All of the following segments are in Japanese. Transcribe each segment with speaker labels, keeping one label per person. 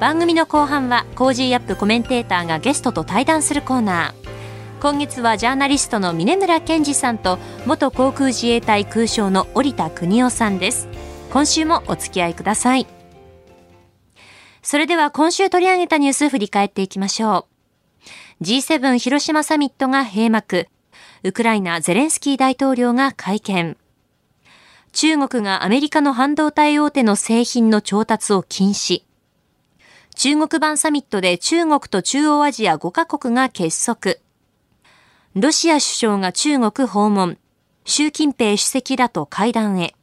Speaker 1: 番組の後半は Cozy up コメンテーターがゲストと対談するコーナー。今月はジャーナリストの峯村健司さんと元航空自衛隊空将の織田邦男さんです。今週もお付き合いください。それでは今週取り上げたニュース振り返っていきましょう。G7 広島サミットが閉幕。ウクライナゼレンスキー大統領が会見。中国がアメリカの半導体大手の製品の調達を禁止。中国版サミットで中国と中央アジア5カ国が結束。ロシア首相が中国訪問。習近平主席らと会談へ。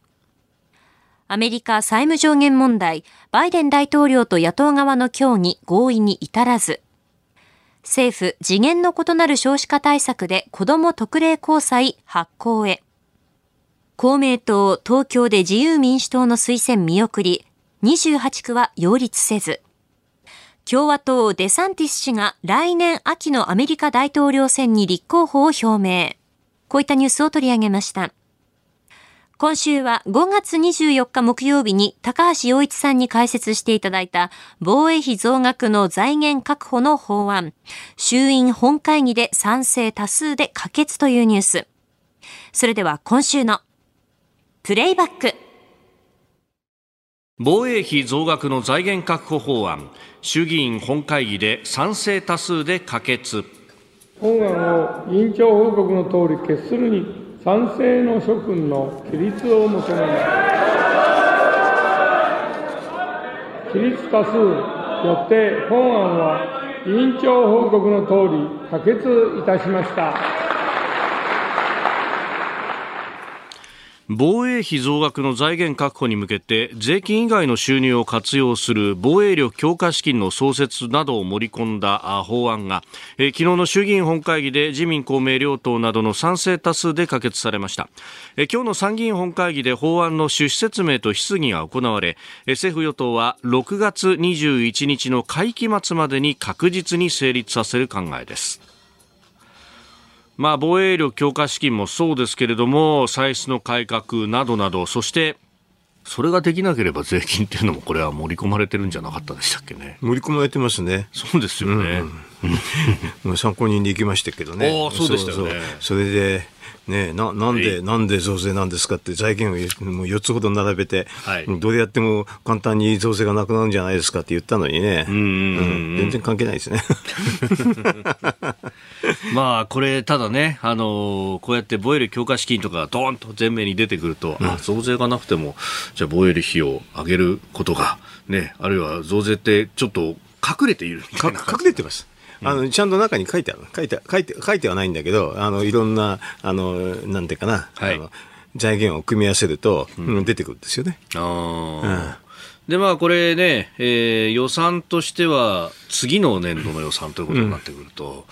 Speaker 1: アメリカ債務上限問題、バイデン大統領と野党側の協議合意に至らず。政府、次元の異なる少子化対策で子ども特例交際発行へ。公明党、東京で自由民主党の推薦見送り、28区は擁立せず。共和党デサンティス氏が来年秋のアメリカ大統領選に立候補を表明。こういったニュースを取り上げました。今週は5月24日木曜日に高橋洋一さんに解説していただいた防衛費増額の財源確保の法案、衆院本会議で賛成多数で可決というニュース。それでは今週のプレイバック。
Speaker 2: 防衛費増額の財源確保法案。衆議院本会議で賛成多数で可決。
Speaker 3: 本案を委員長報告のとおり決するに賛成の諸君の起立を求めます。起立多数よって本案は委員長報告のとおり可決いたしました。
Speaker 2: 防衛費増額の財源確保に向けて税金以外の収入を活用する防衛力強化資金の創設などを盛り込んだ法案が、昨日の衆議院本会議で自民公明両党などの賛成多数で可決されました、今日の参議院本会議で法案の趣旨説明と質疑が行われ、政府与党は6月21日の会期末までに確実に成立させる考えです。まあ、防衛力強化資金もそうですけれども、歳出の改革などなど、そして、それができなければ税金っていうのもこれは盛り込まれてるんじゃなかったでしたっけね。
Speaker 4: 盛り込まれてますね。
Speaker 2: そうですよね。
Speaker 4: うん、参考人で行きましたけどね。
Speaker 2: あそうでしたよね。
Speaker 4: それで、ねななんで、なんで増税なんですかって財源をもう4つほど並べて、はい、どれやっても簡単に増税がなくなるんじゃないですかって言ったのにね、うん、全然関係ないですね。
Speaker 2: まあ、これ、ただね、あのこうやって防衛力強化資金とか、どーンと前面に出てくると、うん、あ増税がなくても、じゃあ防衛力費を上げることが、ね、あるいは増税ってちょっと隠れている
Speaker 4: 隠れてます。あのちゃんと中に書いてある。書いて書いて書いてはないんだけどあのいろんなあのなんていうかな、はい、あの財源を組み合わせると、うん、出てくるんですよね。
Speaker 2: あうん、でまあこれね、えー、予算としては次の年度の予算ということになってくると。うん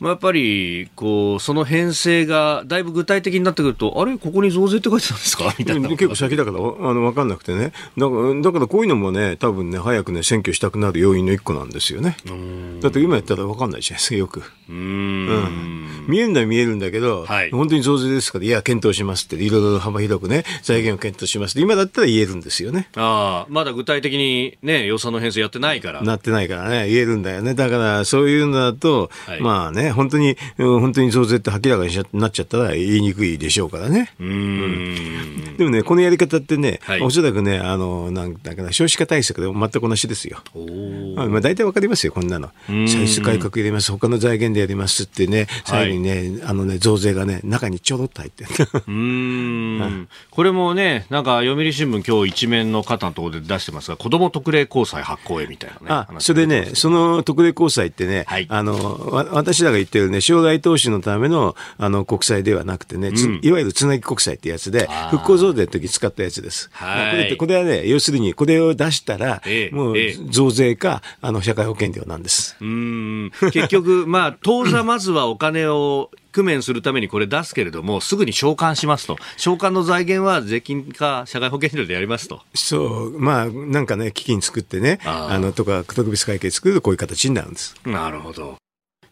Speaker 2: まあ、やっぱりこうその編成がだいぶ具体的になってくると、あれ、ここに増税って書いてたんですか？みたいな
Speaker 4: 結構先だからあの分かんなくてねだから、だからこういうのもね、多分ね、早くね、選挙したくなる要因の一個なんですよね。だって今やったら分かんないじゃないですか、よく。うんうん見えるのは見えるんだけど、はい、本当に増税ですから、いや、検討しますって、いろいろ幅広くね、財源を検討しますって、今だったら言えるんですよね。
Speaker 2: ああ、まだ具体的にね、予算の編成やってないから。
Speaker 4: なってないからね、言えるんだよね。だから、そういうのだと、はい、まあね、本当に、本当に増税って明らかになっちゃったら言いにくいでしょうからね。うん、でもね、このやり方ってね、はい、おそらくね、あの、なんだかな、少子化対策でも全く同じですよ。まあ、大体わかりますよ、こんなの。歳出改革入れます、他の財源でやりますってね、最後にね、はい、あのね、増税がね、中にちょろっと入ってる。う
Speaker 2: ん。これもね、なんか読売新聞今日一面の方のところで出してますが、子ども特例公債発行へみたいなね。
Speaker 4: あ、それでね、その特例公債ってね、はい、あの、私らが言ってるね、将来投資のための、あの、国債ではなくてね、うん、いわゆるつなぎ国債ってやつで、復興増税の時使ったやつです。はい、これこれはね、要するに、これを出したら、えもう、増税か、あの、社会保険料なんです。
Speaker 2: うん。結局、まあ、当座まずはお金を工面するためにこれ出すけれども、すぐに償還しますと。償還の財源は税金か社会保険料でやりますと。
Speaker 4: そう。まあ、なんかね、基金作ってね、あの、とか、特別会計作るとこういう形になるんです。
Speaker 2: なるほど。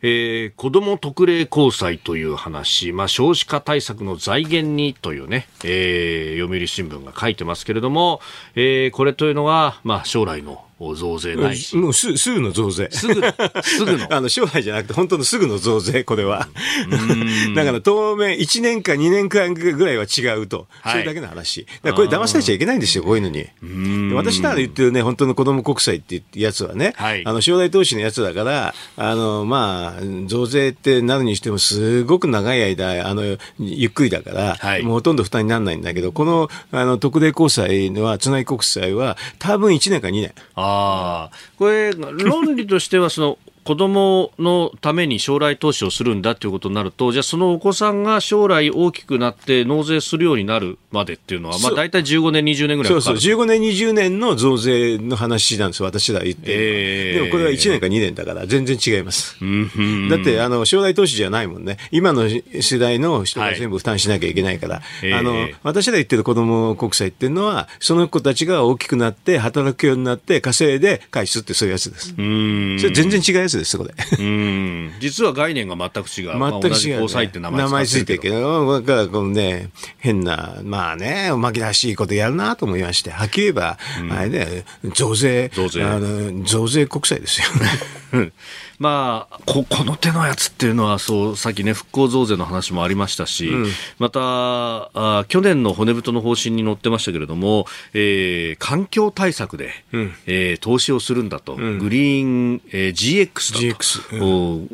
Speaker 2: えー、子ども特例交際という話、まあ、少子化対策の財源にというね、えー、読売新聞が書いてますけれども、えー、これというのは、まあ、将来の増税ないし。
Speaker 4: もうすすぐの増税。
Speaker 2: すぐ、すぐの。
Speaker 4: あの、将来じゃなくて、本当のすぐの増税、これは。だから当面、1年か2年間ぐらいは違うと。はい、それだけの話。だこれ騙されちゃいけないんですよ、こういうのに。私なら言ってるね、本当の子供国債ってやつはね、はい、あの、将来投資のやつだから、あの、まあ、増税ってなるにしても、すごく長い間、あの、ゆっくりだから、はい、もうほとんど負担にならないんだけど、この、あの、特例公債は、つなぎ国債は、多分1年か2年。
Speaker 2: ああ、これ、論理としては、その、子供のために将来投資をするんだということになると、じゃあそのお子さんが将来大きくなって納税するようになるまでっていうのは、まあ大体15年、20年ぐらい
Speaker 4: そうそう、15年、20年の増税の話なんです私ら言って、え。ー、でもこれは1年か2年だから全然違います。だって、あの、将来投資じゃないもんね。今の世代の人が全部負担しなきゃいけないから、はい、あの、私ら言ってる子供国債っていうのは、その子たちが大きくなって、働くようになって、稼いで返すってそういうやつです。それ全然違うやつです、そこで。
Speaker 2: うん。実は概念が全く違う。全く違う、ね、まあ、同じ交際って名前
Speaker 4: 名前ついてるけど、だからこのね、変な、まあね、おまけらしいことやるなと思いまして、はっきり言えば、うん、あれね、増税、増税。あの増税国債ですよね。
Speaker 2: まあ、ここの手のやつっていうのはそうさっきね復興増税の話もありましたし、うん、またあ去年の骨太の方針に載ってましたけれども、えー、環境対策で、うん、えー、投資をするんだと、うん、グリーン、えー、GX だと。GX、うん、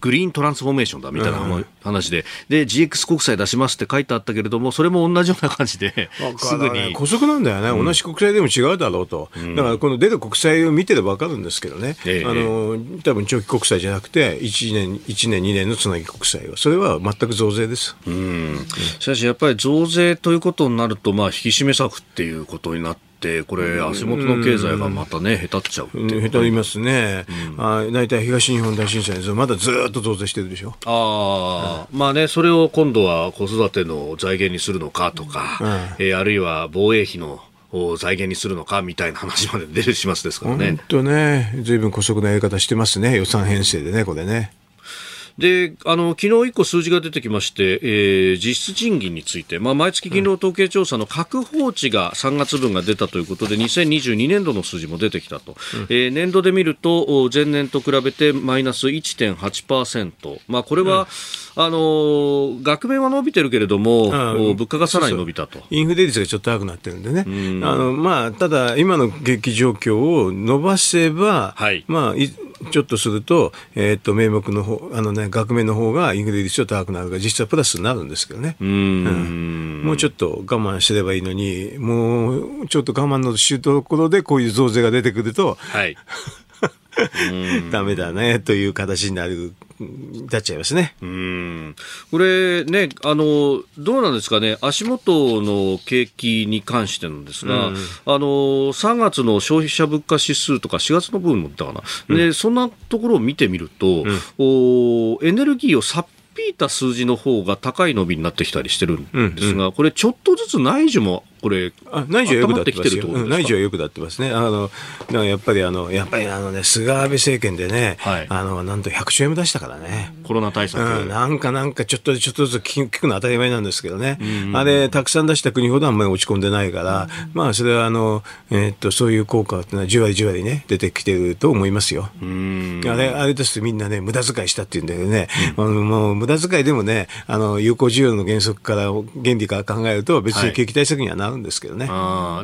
Speaker 2: グリーントランスフォーメーションだみたいな話で,、で GX 国債出しますって書いてあったけれどもそれも同じような感じで、すぐに。
Speaker 4: 姑息なんだよね、同じ国債でも違うだろうと、だからこの出る国債を見てれば分かるんですけどね、えー、あの多分長期国債じゃなくて、1年、1年、2年のつなぎ国債は、それは全く増税です。う
Speaker 2: ん。しかし、やっぱり増税ということになると、まあ、引き締め策っていうことになって、これ、足元の経済がまたね、下手っちゃう
Speaker 4: う、ね、下手りますね、うん、あ大体東日本大震災でまだずっと増税してるでしょ？
Speaker 2: あ、うん、まあね、それを今度は子育ての財源にするのかとか、うん、えー、あるいは防衛費の財源にするのかみたいな話まで出るしますですからね。
Speaker 4: 本当ね、ずいぶん姑息なやり方してますね、予算編成でね、これね。
Speaker 2: で、あの、昨日一個数字が出てきまして、えー、実質賃金について、まあ、毎月勤労統計調査の確保値が3月分が出たということで、2022年度の数字も出てきたと。うん、えー、年度で見ると、前年と比べてマイナス1.8%。まあ、これは、うん、あの、額面は伸びてるけれども、物価がさらに伸びたと。
Speaker 4: インフレ率がちょっと高くなってるんでね。あの、まあ、ただ、今の景気状況を伸ばせば、はい、まあ、ちょっとすると、えっ、ー、と、名目の方、あのね、額面の方がインフレ率は高くなるから、実はプラスになるんですけどね。うんうん、もうちょっと我慢すればいいのに、もうちょっと我慢のしところでこういう増税が出てくると、はい。ダメだねという形になるなっちゃいますね。う
Speaker 2: ん。これね、あの、どうなんですかね、足元の景気に関してなんですが、うん、あの、3月の消費者物価指数とか4月の分もったかな、うん、で、そんなところを見てみると、うん、おエネルギーをさっぴいた数字の方が高い伸びになってきたりしてるんですが、これちょっとずつ内需もこれ、
Speaker 4: あ内需はよくなってきてる内需はよくなってますね。あの、やっぱりあの、やっぱりあのね、菅安倍政権でね、はい、あの、なんと100兆円も出したからね。
Speaker 2: コロナ対策。
Speaker 4: うん、なんかなんかちょっとちょっとずつ聞くの当たり前なんですけどね。あれ、たくさん出した国ほどあんまり落ち込んでないから、まあ、それはあの、えー、っと、そういう効果っていうのはじわりじわりね、出てきてると思いますよ。あれ、あれですとみんなね、無駄遣いしたっていうんだけどね、うん、もう無駄遣いでもね、あの、有効需要の原則から、原理から考えると別に景気対策にはならうんですけどね。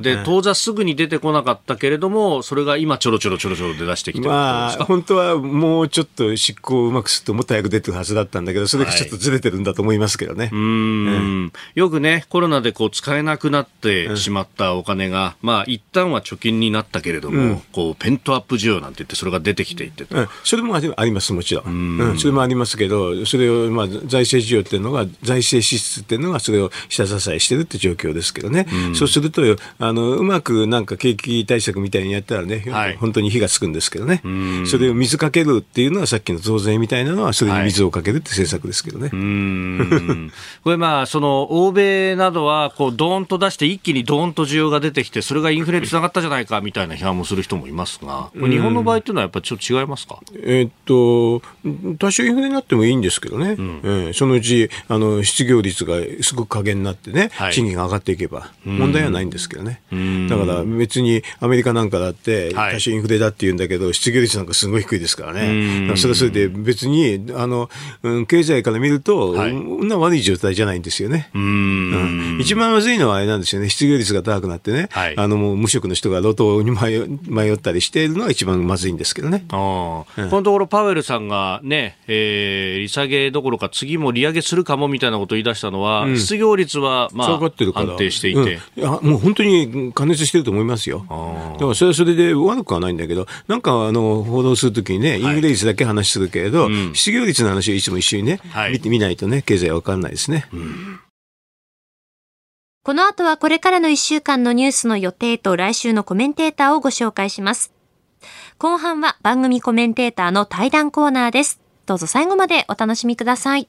Speaker 2: で、当座すぐに出てこなかったけれども、それが今ちょろちょろちょろちょろ出だしてきて
Speaker 4: まあ、本当はもうちょっと執行をうまくするともっと早く出てるはずだったんだけど、それがちょっとずれてるんだと思いますけどね。はい、う
Speaker 2: ん、よくね、コロナでこう使えなくなってしまったお金が、うん、まあ一旦は貯金になったけれども、うん、こうペントアップ需要なんて言ってそれが出てきていって
Speaker 4: うん、それもあります、もちろん。うん、それもありますけど、それを、まあ、財政需要っていうのが、財政支出っていうのが、それを下支えしてるって状況ですけどね。そうすると、あの、うまくなんか景気対策みたいにやったらね、はい、本当に火がつくんですけどね。それを水かけるっていうのは、さっきの増税みたいなのは、それに水をかけるって政策ですけどね。
Speaker 2: はい、これまあ、その、欧米などは、こう、ドーンと出して、一気にドーンと需要が出てきて、それがインフレにつながったじゃないかみたいな批判もする人もいますが、日本の場合っていうのはやっぱりちょっと違いますか？
Speaker 4: えー、っと、多少インフレになってもいいんですけどね、うん、えー、そのうちあの失業率がすごく加減になってね、はい、賃金が上がっていけば、問題はないんですけどね、だから別にアメリカなんかだって、多少インフレだって言うんだけど、失業率なんかすごい低いですからね、それはそれで別にあの、うん、経済から見ると、はい、そんな悪い状態じゃないんですよね。うん、一番まずいのはあれなんですよね、失業率が高くなってね、はい、あのもう無職の人が路頭に迷ったりしているのが一番まずいんですけどね。
Speaker 2: あうん、このところパウエルさんがね、えー、利下げどころか次も利上げするかもみたいなことを言い出したのは、うん、失業率はまあ安定していて、うん、い
Speaker 4: やもう本当に加熱してると思いますよ。だからそれはそれで悪くはないんだけど、なんかあの報道するときにね、インフレ率だけ話するけれど、はい、失業率の話をいつも一緒にね、はい、見てみないとね、経済は分かんないですね。うん
Speaker 1: この後はこれからの1週間のニュースの予定と来週のコメンテーターをご紹介します。後半は番組コメンテーターの対談コーナーです。どうぞ最後までお楽しみください。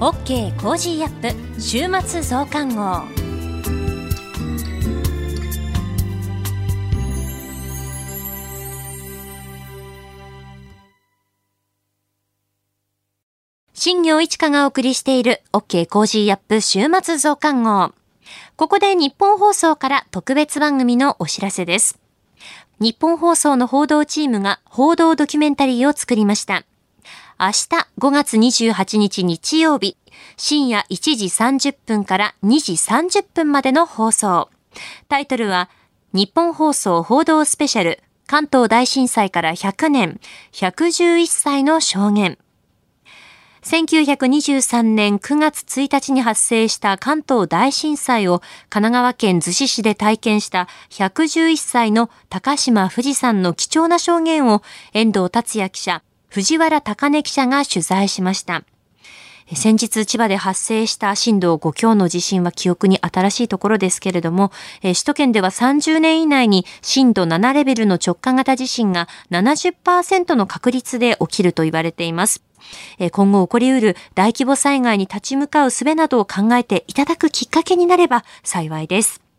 Speaker 1: OK Cozy up 週末増刊号。新行市佳がお送りしている OK Cozy up 週末増刊号。ここでニッポン放送から特別番組のお知らせです。ニッポン放送の報道チームが報道ドキュメンタリーを作りました。明日5月28日日曜日、深夜1時30分から2時30分までの放送。タイトルは、日本放送報道スペシャル関東大震災から100年、111歳の証言。1923年9月1日に発生した関東大震災を神奈川県逗子市で体験した111歳の高島富士山の貴重な証言を遠藤達也記者、藤原高根記者が取材しました。先日千葉で発生した震度5強の地震は記憶に新しいところですけれども、首都圏では30年以内に震度7レベルの直下型地震が70%の確率で起きると言われています。今後起こりうる大規模災害に立ち向かう術などを考えていただくきっかけになれば幸いです。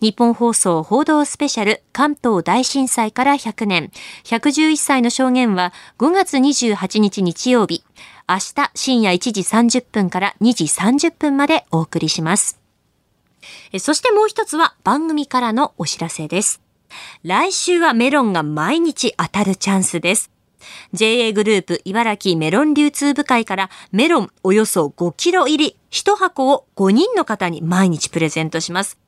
Speaker 1: 日本放送報道スペシャル関東大震災から100年111歳の証言は5月28日日曜日明日深夜1時30分から2時30分までお送りします。そしてもう一つは番組からのお知らせです。来週はメロンが毎日当たるチャンスです。JA グループ茨城メロン流通部会からメロンおよそ5キロ入り1箱を5人の方に毎日プレゼントします。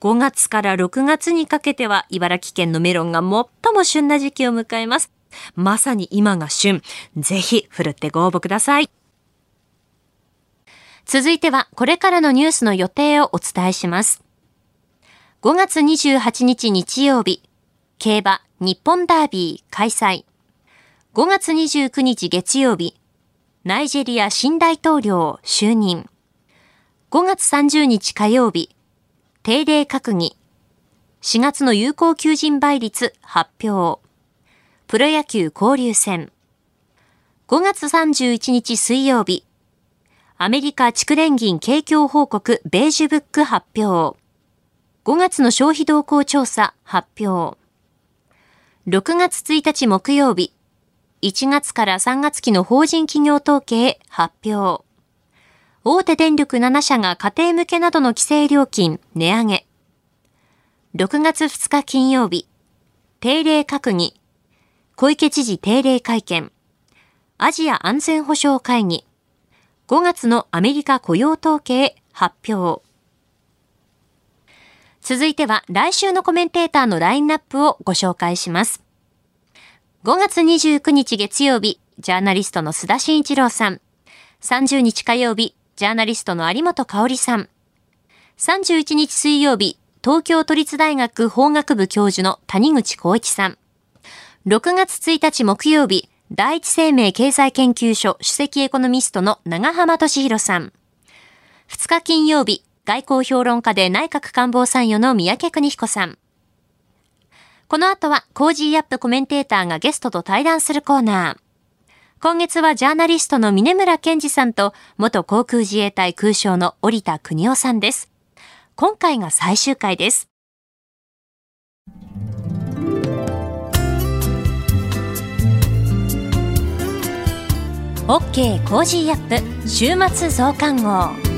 Speaker 1: 5月から6月にかけては茨城県のメロンが最も旬な時期を迎えます。まさに今が旬。ぜひ、ふるってご応募ください。続いては、これからのニュースの予定をお伝えします。5月28日日曜日、競馬日本ダービー開催。5月29日月曜日、ナイジェリア新大統領就任。5月30日火曜日、定例閣議。4月の有効求人倍率発表。プロ野球交流戦。5月31日水曜日、アメリカ地区連銀景況報告ベージュブック発表。5月の消費動向調査発表。6月1日木曜日、1月から3月期の法人企業統計発表。大手電力7社が家庭向けなどの規制料金値上げ。6月2日金曜日、定例閣議。小池知事定例会見。アジア安全保障会議。5月のアメリカ雇用統計発表。続いては来週のコメンテーターのラインナップをご紹介します。5月29日月曜日、ジャーナリストの須田慎一郎さん。30日火曜日、ジャーナリストの有本香さん。31日水曜日、東京都立大学法学部教授の谷口功一さん。6月1日木曜日、第一生命経済研究所首席エコノミストの永濱利廣さん。2日金曜日、外交評論家で内閣官房参与の宮家邦彦さん。この後は、 Cozy up コメンテーターがゲストと対談するコーナー。今月はジャーナリストの峯村健司さんと、元航空自衛隊空将の織田邦男さんです。今回が最終回です。OK Cozy up 週末増刊号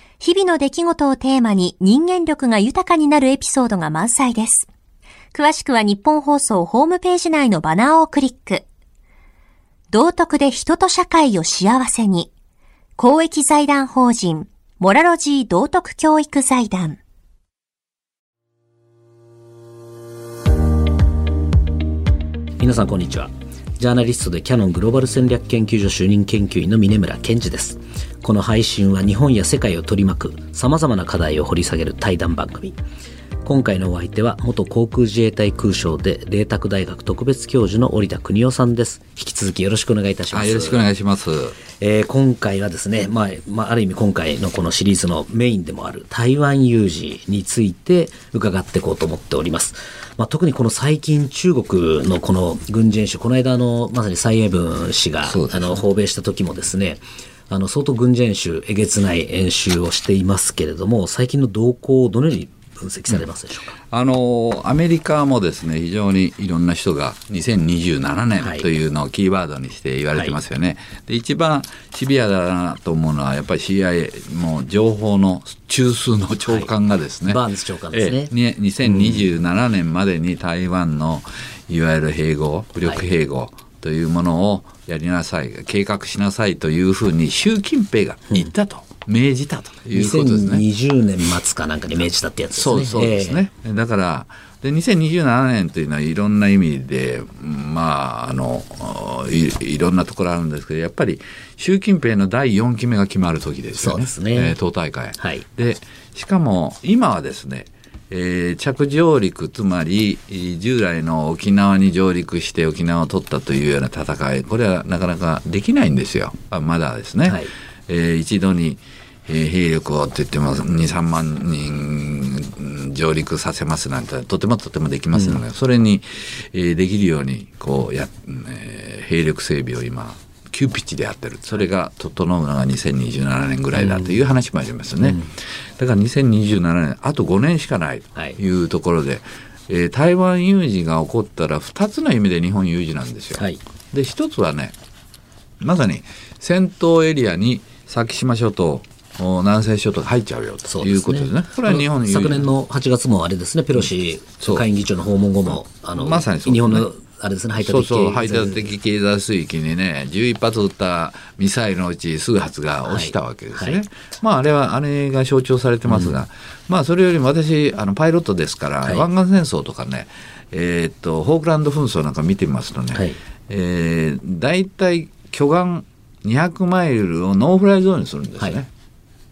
Speaker 1: 日々の出来事をテーマに人間力が豊かになるエピソードが満載です。詳しくは日本放送ホームページ内のバナーをクリック。道徳で人と社会を幸せに。公益財団法人、モラロジー道徳教育財団。
Speaker 5: 皆さんこんにちはジャーナリストでキャノングローバル戦略研究所主任研究員の峰村健二です。この配信は日本や世界を取り巻く様々な課題を掘り下げる対談番組。今回のお相手は元航空自衛隊空将で麗澤大学特別教授の織田邦夫さんです。引き続きよろしくお願いいたします。
Speaker 6: よろしくお願いします、
Speaker 5: えー、今回はですね、まあ、まあ、ある意味今回のこのシリーズのメインでもある台湾有事について伺っていこうと思っておりますまあ、特にこの最近中国のこの軍事演習この間のまさに蔡英文氏が、あの訪米した時もですねあの相当軍事演習えげつない演習をしていますけれども最近の動向をどのように分析されますでしょうか、
Speaker 6: うん、あのアメリカもですね非常にいろんな人が2027年というのをキーワードにして言われてますよね、はい、で一番シビアだなと思うのはやっぱり CIA も情報の中枢の長官がですね、はい、
Speaker 5: バーンズ長官ですね、
Speaker 6: え2027年までに台湾のいわゆる併合武力併合、というものをやりなさい計画しなさいというふうに習近平が言ったと。うん命じたということですね。2020
Speaker 5: 年末かなんかに命じたってやつです
Speaker 6: ね。そうそうですね。えー、だからで2027年というのはいろんな意味でまああのいろんなところあるんですけどやっぱり習近平の第4期目が決まる時ですよね。そうですね。えー、党大会。はい。でしかも今はですね。えー、着上陸つまり従来の沖縄に上陸して沖縄を取ったというような戦いこれはなかなかできないんですよまだですね、はい、えー、一度にえー、兵力をって言っても23万人上陸させますなんてとてもとてもできますので、うん、それに、えー、できるようにこうや、えー、兵力整備を今急ピッチでやってる。それが整うのが2027年ぐらいだという話もありますよね、うん、だから2027年あと5年しかないとい。うところで、はい、えー、台湾有事が起こったら2つの意味で日本有事なんですよ。はい、で1つはねまさに戦闘エリアに先島諸島南西諸島が入っちゃうよということですね。
Speaker 5: これは日本昨年の8月もあれですね、ペロシ下院議長の訪問後も、あのまさに、ね、日本のあれですね、排他的そうそう排他
Speaker 6: 的経済水域にね、11発撃ったミサイルのうち数発が落ちたわけですね。はい。はい、まあ、あれは、あれが象徴されてますが、うん、まあ、それよりも私、あのパイロットですから、はい、湾岸戦争とかね、えー、っと、フォークランド紛争なんか見てみますとね、はい、えー、大体距岸200マイルをノーフライゾーンにするんですね。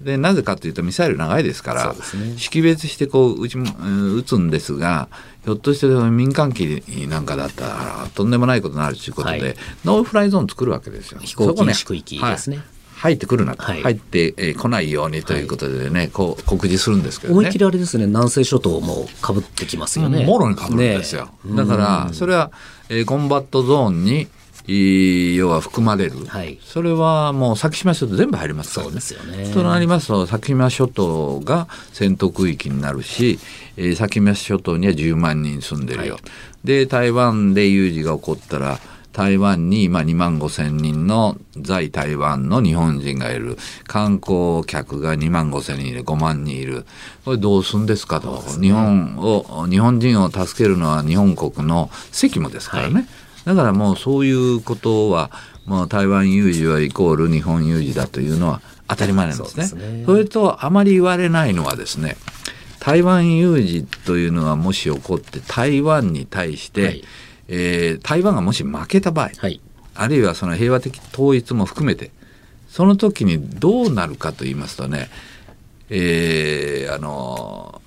Speaker 6: でなぜかというとミサイル長いですから、ね、識別してこう撃ち撃つんですがひょっとして民間機なんかだったらとんでもないことになるということで、はい、ノーフライゾーン作るわけですよ。
Speaker 5: 飛行禁止区域ですね、はい。
Speaker 6: 入ってくるなと、はい、入ってこ、えー、ないようにということでね、はい、こう告示するんですけど、ね、
Speaker 5: 思いっきりあれですね南西諸島もかぶってきますよね。
Speaker 6: もろにかぶるんですよ、ね、だからそれは、えー、コンバットゾーンに要は含まれる、はい、それはもう先島諸島全部入りますから、ね、そうですよね。となりますと先島諸島が戦闘区域になるし、えー、先島諸島には10万人住んでるよ。はい、で台湾で有事が起こったら台湾に今2万5千人の在台湾の日本人がいる。観光客が2万5千人いる。5万人いる。これどうすんですかと、ね、日本を日本人を助けるのは日本国の責務ですからね。はいだからもうそういうことは、もう台湾有事はイコール日本有事だというのは当たり前なんですね。そね。それとあまり言われないのはですね、台湾有事というのがもし起こって台湾に対して、はい、えー、台湾がもし負けた場合、はい、あるいはその平和的統一も含めてその時にどうなるかと言いますとね、えー、あの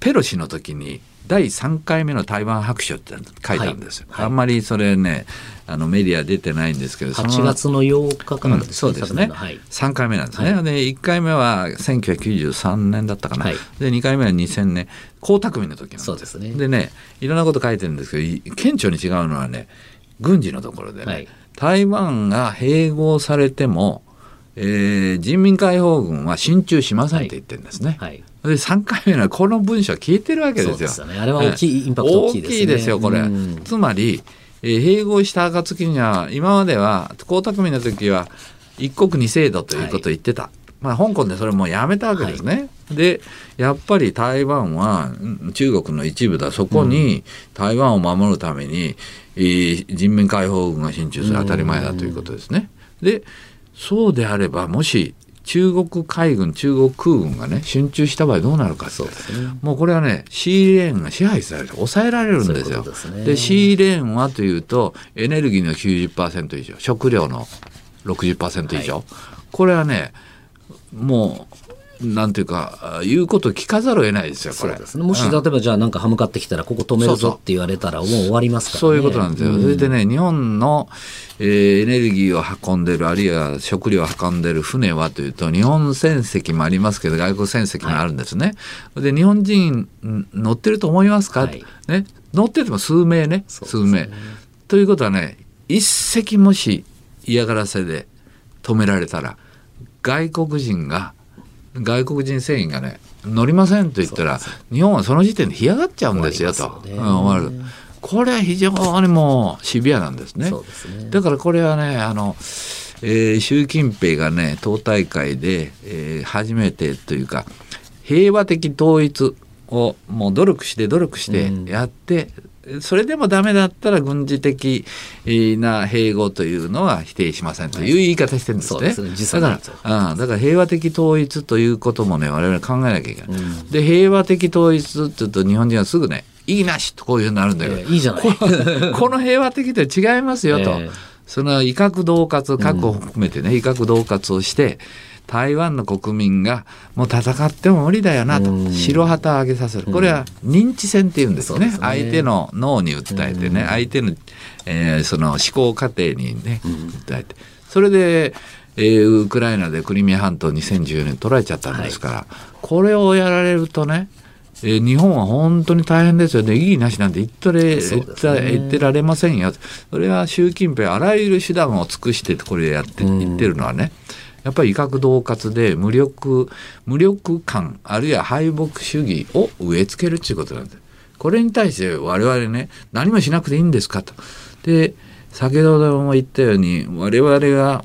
Speaker 6: ペロシの時に第3回目の台湾白書って書いたんですよ、はい。はい、あんまりそれねあのメディア出てないんですけど
Speaker 5: 8月の8日からです
Speaker 6: ね、うん、そうですね、はい、3回目なんですね、はい、で1回目は1993年だったかな、はい、で2回目は2000年江沢民の時なんですね。でねいろんなこと書いてるんですけど顕著に違うのはね軍事のところでね、台湾が併合されてもえー、人民解放軍は進駐しませんって言ってるんですね。はい、で3回目のこの文書は消えてるわけですよ。
Speaker 5: すね、あれは大きい、インパクト大きいです、ね、大きいですよこ
Speaker 6: れ。つまり、えー、併合した暁には今までは江沢民の時は一国二制度ということを言ってた。はい、まあ、香港でそれもやめたわけですね。はい、でやっぱり台湾は中国の一部だそこに台湾を守るために、えー、人民解放軍が進駐する当たり前だということですね。でそうであればもし中国海軍中国空軍がね進駐した場合どうなるかそうです、ね、もうこれはねシーレーンが支配されて抑えられるんですよ。で、ね、シーレーンはというとエネルギーの90%以上食料の60%以上、はい、これはねもうなんていうか言うこと聞かざるを得ないですよこれ、ね、
Speaker 5: もし例えばじゃあなんか歯向かってきたらここ止めるぞって言われたらもう終わりますから、ね、
Speaker 6: そういうことなんですよ、うん、それでね日本の、えー、エネルギーを運んでるあるいは食料を運んでる船はというと日本船籍もありますけど外国船籍もあるんですね、はい、で日本人乗ってると思いますか、はい、ね、乗ってても数名ね。数名、ということはね一隻もし嫌がらせで止められたら外国人が外国人船員がね乗りませんと言ったら日本はその時点で干上がっちゃうんですよと。うんこれは非常にもうシビアなんですね。すね。だからこれはねあの、えー、習近平がね党大会で、えー、初めてというか平和的統一をもう努力して努力してやって、それでもダメだったら軍事的な併合というのは否定しませんという言い方してるんですね。はい、す。ねだからあだから平和的統一ということもね我々考えなきゃいけない。うん、で平和的統一っていうと日本人はすぐねいいなしとこういうふうになるんだけど、え
Speaker 5: ー、いいじゃない。
Speaker 6: この 平和的と違いますよと、えー、その威嚇恫喝確保を含めてね、うん、威嚇恫喝をして台湾の国民がもう戦っても無理だよなと白旗を上げさせる。これは認知戦っていうんですね,、相手の脳に訴えてね相手の,、えー、その思考過程にね訴えて。それで、えー、ウクライナでクリミア半島2014年取られちゃったんですから、はい、これをやられるとね、えー、日本は本当に大変ですよ。ね、いいなしなんて言ってれ、ね、言ってられませんよ、それは習近平、あらゆる手段を尽くして、これやって言ってるのはね、やっぱり威嚇恫喝で無力、無力感、あるいは敗北主義を植え付けるっていうことなんです。これに対して我々ね、何もしなくていいんですかと。で、先ほども言ったように、我々が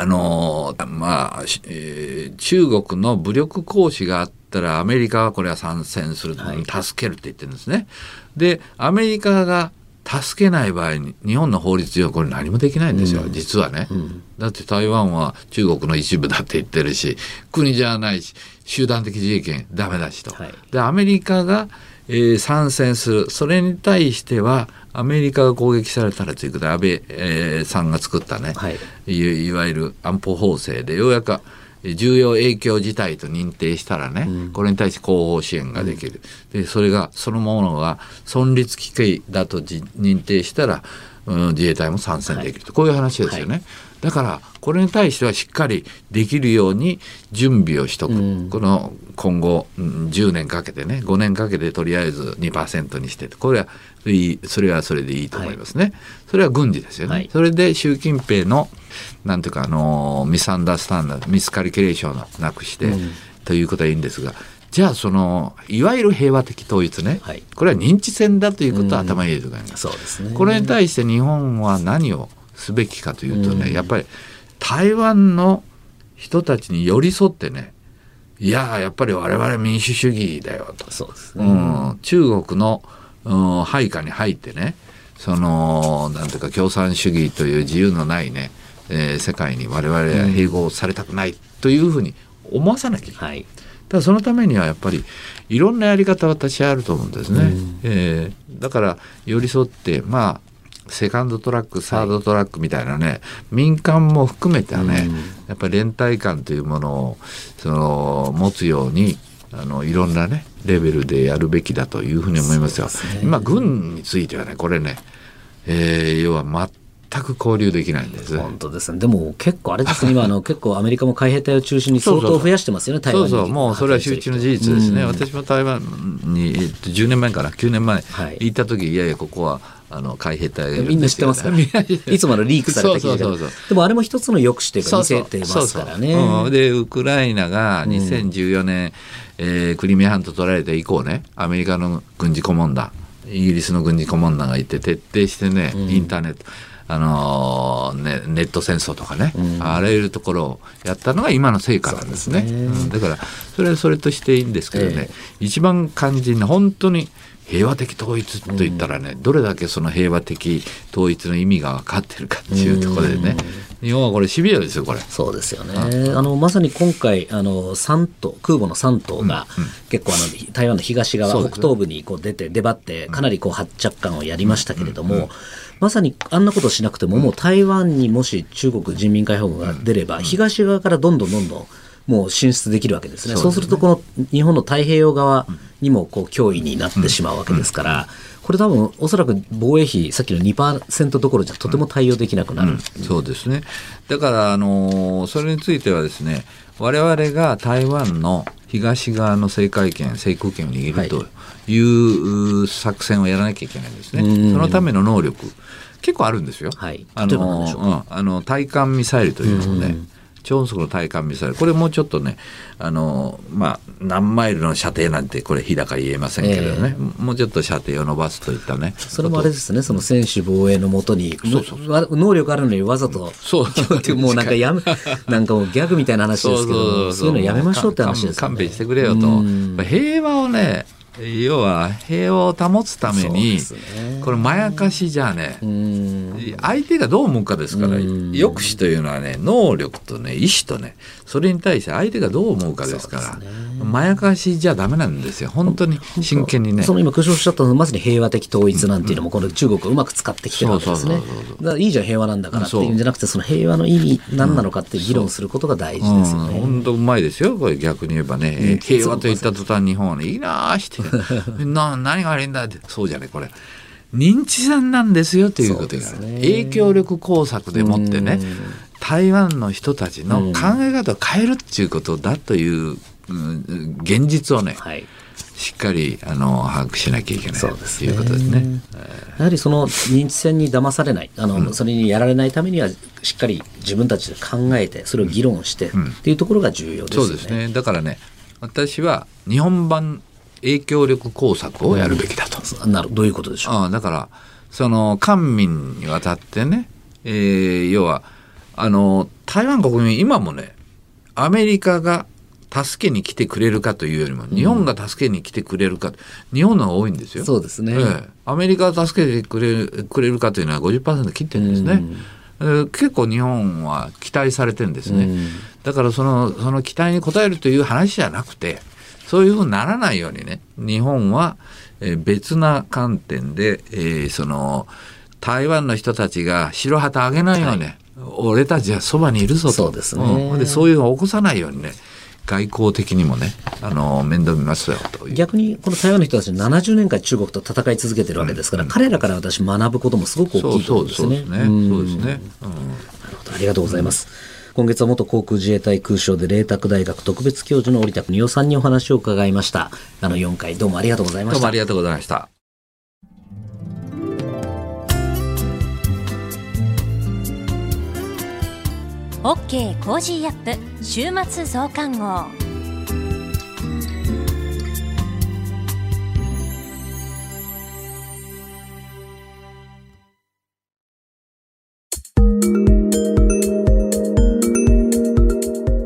Speaker 6: あのまあ、えー、中国の武力行使があったらアメリカはこれは参戦する、はい、助けるって言ってるんですね。でアメリカが助けない場合に日本の法律上これ何もできないんですよ、うん、実はね、うん、だって台湾は中国の一部だって言ってるし国じゃないし集団的自衛権ダメだしと、はい、でアメリカが、えー、参戦する。それに対してはアメリカが攻撃されたらということで安倍、えー、さんが作ったね、はい、いいわゆる安保法制でようやく重要影響事態と認定したらね、うん、これに対して後方支援ができる、うん、でそれがそのものが存立危機だと認定したら、うん、自衛隊も参戦できると、はい、こういう話ですよね。はいだからこれに対してはしっかりできるように準備をしとく、うん、この今後、うん、10年かけてね5年かけてとりあえず2%にしてこれはいいそれはそれでいいと思いますね、はい、それは軍事ですよね、はい、それで習近平のなんていうかあのミスアンダースタンダードミスカリキュレーションをなくして、うん、ということはいいんですがじゃあそのいわゆる平和的統一ね、はい、これは認知戦だということを頭に入れてください、そうですね、これに対して日本は何をすべきかというとね、やっぱり台湾の人たちに寄り添ってねいややっぱり我々民主主義だよと。そうです、ね、うん、中国の、うん、配下に入ってねそのなんていうか共産主義という自由のないね、えー、世界に我々は併合されたくないというふうに思わさなきゃいけない。はい。ただそのためにはやっぱりいろんなやり方は私はあると思うんですね。うん、えー、だから寄り添ってまあセカンドトラックサードトラックみたいなね、はい、民間も含めてはね、うん、やっぱり連帯感というものをその持つようにあのいろんなねレベルでやるべきだというふうに思いますよ。すね、今軍についてはねこれね、えー、要は全く交流できないんです。
Speaker 5: 本当ですね。でも結構あれですね、今あの 結構アメリカも海兵隊を中心に相当増やしてますよね、
Speaker 6: 台湾に。そうそう、もうそれは周知の事実ですね。うん、私も台湾に10年前から9年前行った時、はい、いやいやここはあの海兵隊
Speaker 5: みんな知ってますか？ら いつものリークされた記事でも。あれも一つの抑止というか見せてますからね。
Speaker 6: でウクライナが2014年、うん、えー、クリミア半島取られて以降ねアメリカの軍事顧問団イギリスの軍事顧問団がいて徹底してね、うん、インターネットあのー、ね、ネット戦争とかね、うん、あらゆるところをやったのが今の成果なんですね。すね。うん、だからそれはそれとしていいんですけどね、えー、一番肝心な本当に平和的統一といったらね、どれだけその平和的統一の意味が分かってるかっていうところでね、日本はこれシビアですよこれ。
Speaker 5: そうですよね。あのまさに今回あの三島空母の三島が、結構あの台湾の東側、北東部にこう出て出張ってかなりこう発着感をやりましたけれども。まさにあんなことしなくても、もう台湾にもし中国人民解放軍が出れば、東側からどんどんどんどんもう進出できるわけですね。そうすると、この日本の太平洋側にもこう脅威になってしまうわけですから、これ多分おそらく防衛費さっきの2%どころじゃとても対応できなくなる、うん、
Speaker 6: そうですね。だからあのそれについてはですね我々が台湾の東側の制海権制空権を握るとい。う作戦をやらなきゃいけないんですね、そのための能力結構あるんですよ、はい、あの、うん、あの対艦ミサイルというのをね、超音速の対艦ミサイル。これもうちょっとねあの、まあ、何マイルの射程なんてこれ日高言えませんけれどね、えー、もうちょっと射程を伸ばすといったね。
Speaker 5: それもあれですねその専守防衛のもとに能力あるのにわざと。そう。も うなんかやめなんかもうギャグみたいな話ですけどそういうのやめましょうって話です、
Speaker 6: ね、勘弁してくれよと。平和をね要は平和を保つために、ね、これまやかしじゃね相手がどう思うかですから抑止というのはね能力とね意志とねそれに対して相手がどう思うかですから、ね、まやかしじゃダメなんですよ。本当に真剣にね。
Speaker 5: その今空おっしゃったまさに平和的統一なんていうのもこの中国をうまく使ってきてるわけですね。だいいじゃん平和なんだからっていうんじゃなくてその平和の意味何なのかって議論することが大事ですよね、
Speaker 6: 本当うまいですよこれ逆に言えばね、平和と言った途端日本はねいいなあしてな何が悪いんだって。そうじゃねこれ。認知戦なんですよということが、ね、影響力工作でもってね台湾の人たちの考え方を変えるっていうことだという、うん、現実をね、はい。しっかりあの把握しなきゃいけないと、ね、いうことですね。
Speaker 5: やはりその認知戦に騙されない。あの、うん、それにやられないためにはしっかり自分たちで考えてそれを議論して、うん、っていうところが重要ですね。
Speaker 6: そうですね。だからね私は日本版影響力工作をやるべきだと。
Speaker 5: うん、なるどういうことでしょう？
Speaker 6: あだからその官民にわたってね、えー、要はあの台湾国民今もねアメリカが助けに来てくれるかというよりも日本が助けに来てくれるか、うん、日本の方が多いんですよ。
Speaker 5: そうですね、え
Speaker 6: え、アメリカが助けてくれくれるかというのは50%切ってるんですね。うん、結構日本は期待されてるんですね。うん、だからそのその期待に応えるという話じゃなくてそういうふうにならないようにね日本は別な観点で、えー、その台湾の人たちが白旗あげないように、はい、俺たちはそばにいるぞと。
Speaker 5: そうですね、うん、
Speaker 6: でそういうのを起こさないようにね外交的にもね、あの面倒見ますよと
Speaker 5: 逆にこの台湾の人たち70年間中国と戦い続けてるわけですから、うん、彼らから私学ぶこともすごく大きいと思うんですね。そうですね。ありがとうございます。今月は元航空自衛隊空将で麗澤大学特別教授の織田邦男さんにお話を伺いました。あの4回どうもありがとうございました。ど
Speaker 6: うもありがとうございました。
Speaker 1: OK Cozy up 週末増刊号。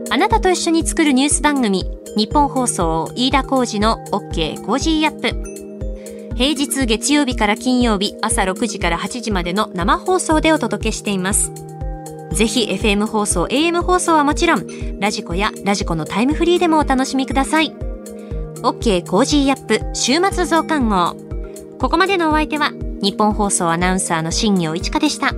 Speaker 1: あなたと一緒に作るニュース番組日本放送飯田浩二の OK コージーアップ。平日月曜日から金曜日朝6時から8時までの生放送でお届けしています。ぜひ FM 放送、AM 放送はもちろん、ラジコやラジコのタイムフリーでもお楽しみください。OK Cozy up 週末増刊号。ここまでのお相手は、ニッポン放送アナウンサーの新行市佳でした。